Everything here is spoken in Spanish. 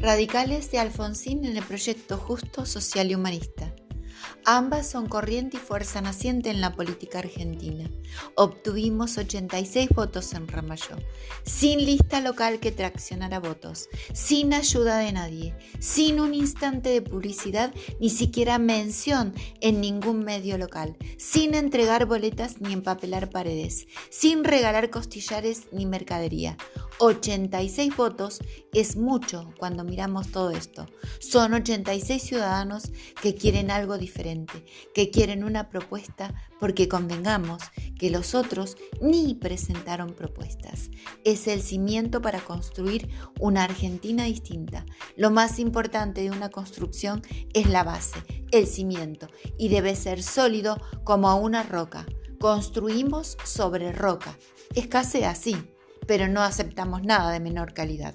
Radicales de Alfonsín en el proyecto Justo, Social y Humanista. Ambas son corriente y fuerza naciente en la política argentina. Obtuvimos 86 votos en Ramayó, sin lista local que traccionara votos, sin ayuda de nadie, sin un instante de publicidad, ni siquiera mención en ningún medio local, sin entregar boletas ni empapelar paredes, sin regalar costillares ni mercadería. 86 votos es mucho cuando miramos todo esto. Son 86 ciudadanos que quieren algo diferente, que quieren una propuesta porque convengamos que los otros ni presentaron propuestas. Es el cimiento para construir una Argentina distinta. Lo más importante de una construcción es la base, el cimiento, y debe ser sólido como una roca. Construimos sobre roca. Escasea, sí pero no aceptamos nada de menor calidad.